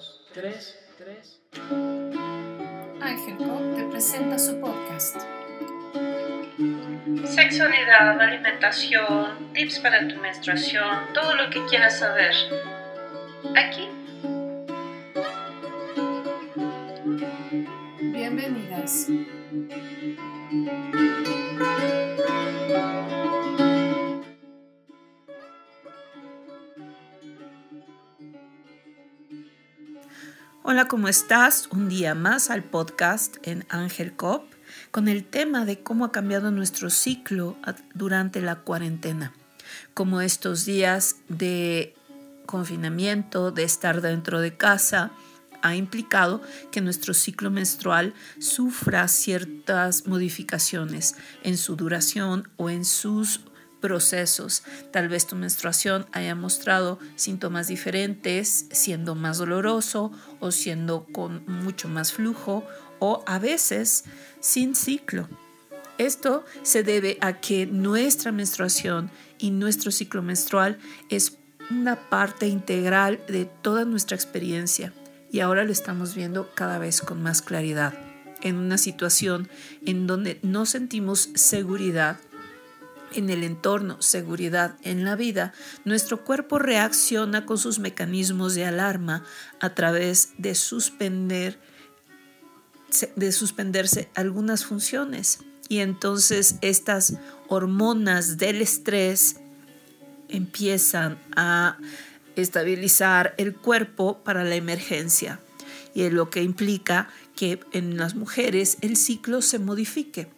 dos, tres, tres. Ángel Cop te presenta su podcast. Sexualidad, alimentación, tips para tu menstruación, todo lo que quieras saber. Aquí. Bienvenidas. Hola, ¿cómo estás? Un día más al podcast en Ángel Cop con el tema de cómo ha cambiado nuestro ciclo durante la cuarentena. Como estos días de confinamiento, de estar dentro de casa, ha implicado que nuestro ciclo menstrual sufra ciertas modificaciones en su duración o en sus procesos. Tal vez tu menstruación haya mostrado síntomas diferentes, siendo más doloroso o siendo con mucho más flujo o a veces sin ciclo. Esto se debe a que nuestra menstruación y nuestro ciclo menstrual es una parte integral de toda nuestra experiencia y ahora lo estamos viendo cada vez con más claridad en una situación en donde no sentimos seguridad en el entorno, seguridad en la vida, nuestro cuerpo reacciona con sus mecanismos de alarma a través de suspender de suspenderse algunas funciones y entonces estas hormonas del estrés empiezan a estabilizar el cuerpo para la emergencia y es lo que implica que en las mujeres el ciclo se modifique.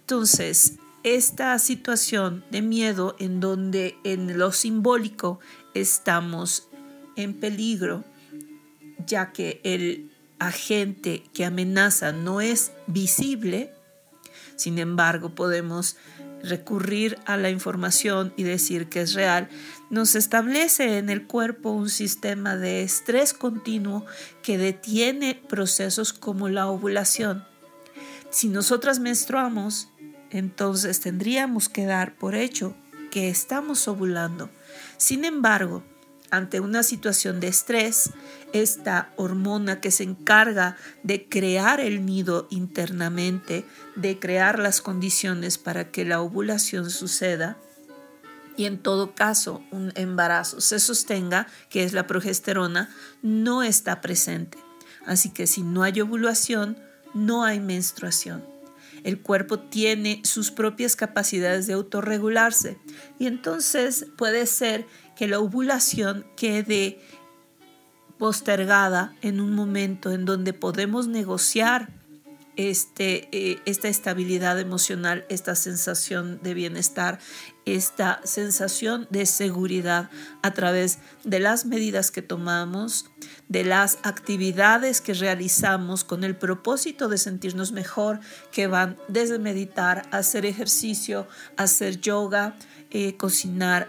Entonces, esta situación de miedo en donde en lo simbólico estamos en peligro, ya que el agente que amenaza no es visible, sin embargo podemos recurrir a la información y decir que es real, nos establece en el cuerpo un sistema de estrés continuo que detiene procesos como la ovulación. Si nosotras menstruamos, entonces tendríamos que dar por hecho que estamos ovulando. Sin embargo, ante una situación de estrés, esta hormona que se encarga de crear el nido internamente, de crear las condiciones para que la ovulación suceda, y en todo caso un embarazo se sostenga, que es la progesterona, no está presente. Así que si no hay ovulación, no hay menstruación. El cuerpo tiene sus propias capacidades de autorregularse. Y entonces puede ser que la ovulación quede postergada en un momento en donde podemos negociar este, eh, esta estabilidad emocional, esta sensación de bienestar, esta sensación de seguridad a través de las medidas que tomamos, de las actividades que realizamos con el propósito de sentirnos mejor, que van desde meditar, hacer ejercicio, hacer yoga, eh, cocinar,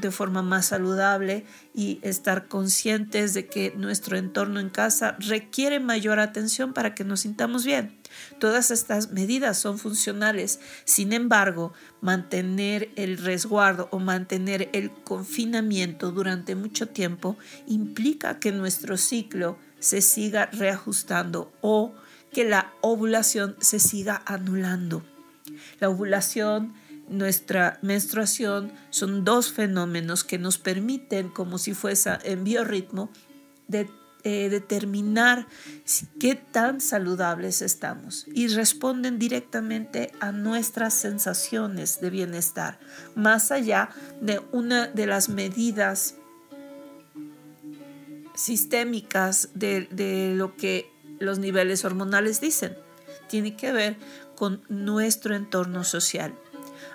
de forma más saludable y estar conscientes de que nuestro entorno en casa requiere mayor atención para que nos sintamos bien. Todas estas medidas son funcionales, sin embargo, mantener el resguardo o mantener el confinamiento durante mucho tiempo implica que nuestro ciclo se siga reajustando o que la ovulación se siga anulando. La ovulación nuestra menstruación son dos fenómenos que nos permiten, como si fuese en biorritmo, de, eh, determinar qué tan saludables estamos y responden directamente a nuestras sensaciones de bienestar, más allá de una de las medidas sistémicas de, de lo que los niveles hormonales dicen. Tiene que ver con nuestro entorno social.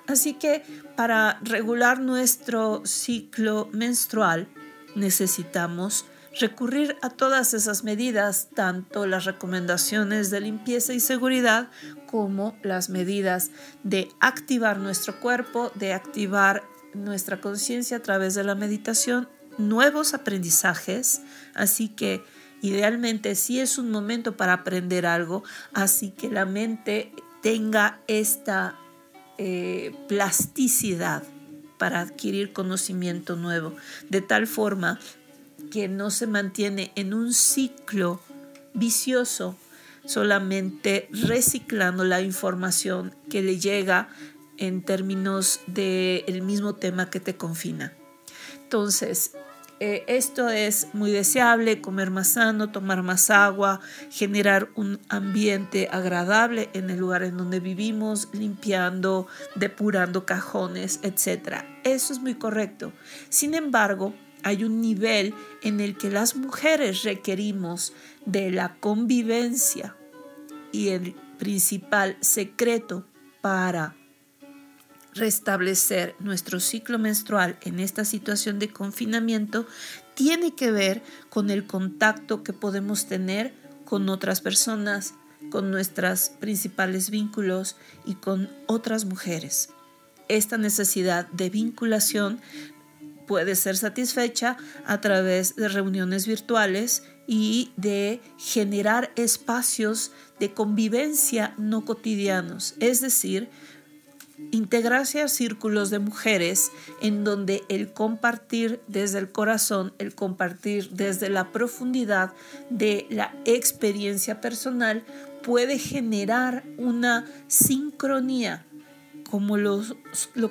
Así que para regular nuestro ciclo menstrual necesitamos recurrir a todas esas medidas, tanto las recomendaciones de limpieza y seguridad como las medidas de activar nuestro cuerpo, de activar nuestra conciencia a través de la meditación, nuevos aprendizajes, así que idealmente sí es un momento para aprender algo, así que la mente tenga esta eh, plasticidad para adquirir conocimiento nuevo, de tal forma que no se mantiene en un ciclo vicioso, solamente reciclando la información que le llega en términos del mismo tema que te confina. Entonces, eh, esto es muy deseable, comer más sano, tomar más agua, generar un ambiente agradable en el lugar en donde vivimos, limpiando, depurando cajones, etc. Eso es muy correcto. Sin embargo, hay un nivel en el que las mujeres requerimos de la convivencia y el principal secreto para restablecer nuestro ciclo menstrual en esta situación de confinamiento tiene que ver con el contacto que podemos tener con otras personas, con nuestros principales vínculos y con otras mujeres. Esta necesidad de vinculación puede ser satisfecha a través de reuniones virtuales y de generar espacios de convivencia no cotidianos, es decir, integrarse a círculos de mujeres en donde el compartir desde el corazón, el compartir desde la profundidad de la experiencia personal puede generar una sincronía como lo,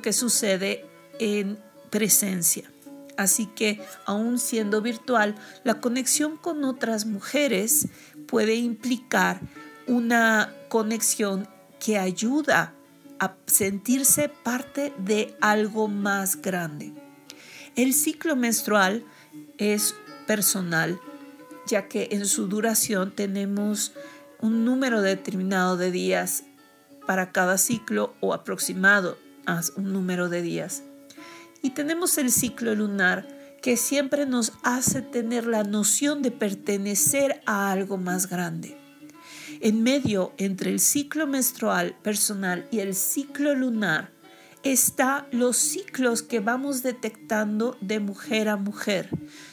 que sucede en presencia. Así que, aún siendo virtual, la conexión con otras mujeres puede implicar una conexión que ayuda a sentirse parte de algo más grande. El ciclo menstrual es personal, ya que en su duración tenemos un número determinado de días para cada ciclo o aproximado a un número de días. Y tenemos el ciclo lunar que siempre nos hace tener la noción de pertenecer a algo más grande. En medio entre el ciclo menstrual personal y el ciclo lunar está los ciclos que vamos detectando de mujer a mujer.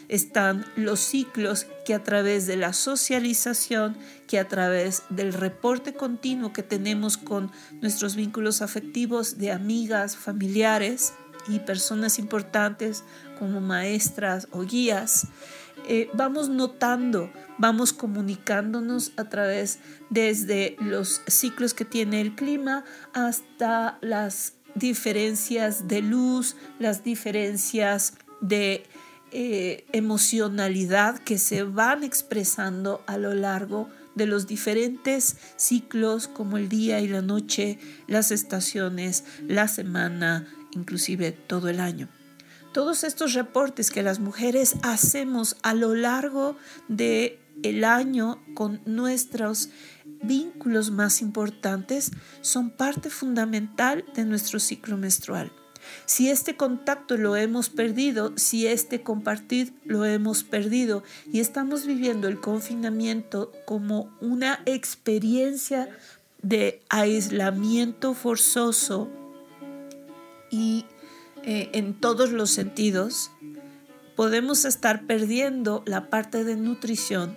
Están los ciclos que a través de la socialización, que a través del reporte continuo que tenemos con nuestros vínculos afectivos de amigas, familiares y personas importantes como maestras o guías, eh, vamos notando, vamos comunicándonos a través desde los ciclos que tiene el clima hasta las diferencias de luz, las diferencias de eh, emocionalidad que se van expresando a lo largo de los diferentes ciclos como el día y la noche, las estaciones, la semana, inclusive todo el año. Todos estos reportes que las mujeres hacemos a lo largo de el año con nuestros vínculos más importantes son parte fundamental de nuestro ciclo menstrual. Si este contacto lo hemos perdido, si este compartir lo hemos perdido y estamos viviendo el confinamiento como una experiencia de aislamiento forzoso y eh, en todos los sentidos, podemos estar perdiendo la parte de nutrición.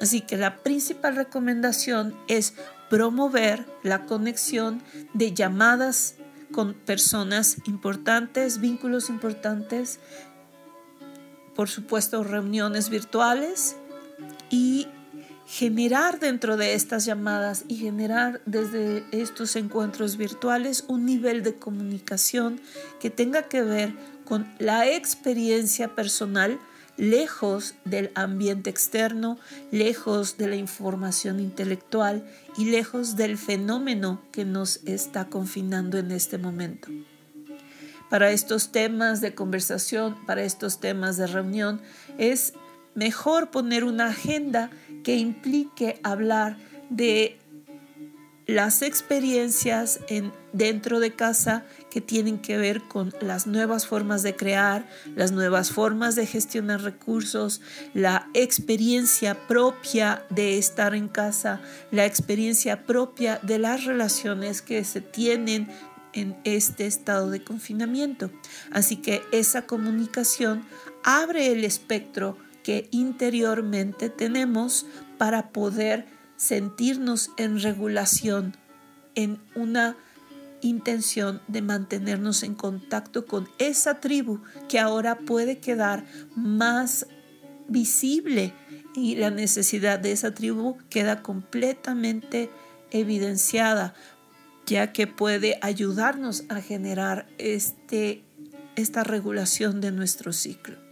Así que la principal recomendación es promover la conexión de llamadas con personas importantes, vínculos importantes, por supuesto reuniones virtuales y generar dentro de estas llamadas y generar desde estos encuentros virtuales un nivel de comunicación que tenga que ver con la experiencia personal lejos del ambiente externo, lejos de la información intelectual y lejos del fenómeno que nos está confinando en este momento. Para estos temas de conversación, para estos temas de reunión, es mejor poner una agenda que implique hablar de las experiencias en, dentro de casa que tienen que ver con las nuevas formas de crear, las nuevas formas de gestionar recursos, la experiencia propia de estar en casa, la experiencia propia de las relaciones que se tienen en este estado de confinamiento. Así que esa comunicación abre el espectro que interiormente tenemos para poder sentirnos en regulación, en una intención de mantenernos en contacto con esa tribu que ahora puede quedar más visible y la necesidad de esa tribu queda completamente evidenciada, ya que puede ayudarnos a generar este, esta regulación de nuestro ciclo.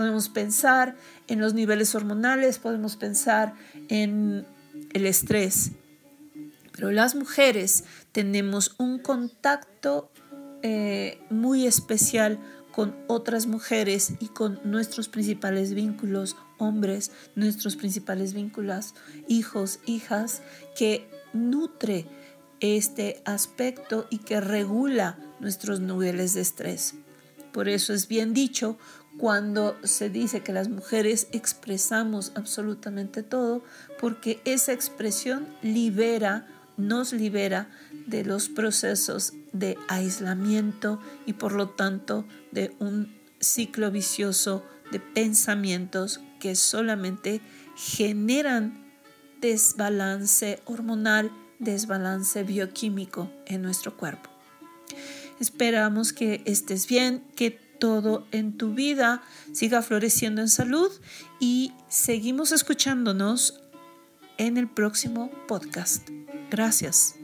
Podemos pensar en los niveles hormonales, podemos pensar en el estrés, pero las mujeres tenemos un contacto eh, muy especial con otras mujeres y con nuestros principales vínculos, hombres, nuestros principales vínculos, hijos, hijas, que nutre este aspecto y que regula nuestros niveles de estrés. Por eso es bien dicho cuando se dice que las mujeres expresamos absolutamente todo, porque esa expresión libera, nos libera de los procesos de aislamiento y por lo tanto de un ciclo vicioso de pensamientos que solamente generan desbalance hormonal, desbalance bioquímico en nuestro cuerpo. Esperamos que estés bien, que todo en tu vida siga floreciendo en salud y seguimos escuchándonos en el próximo podcast. Gracias.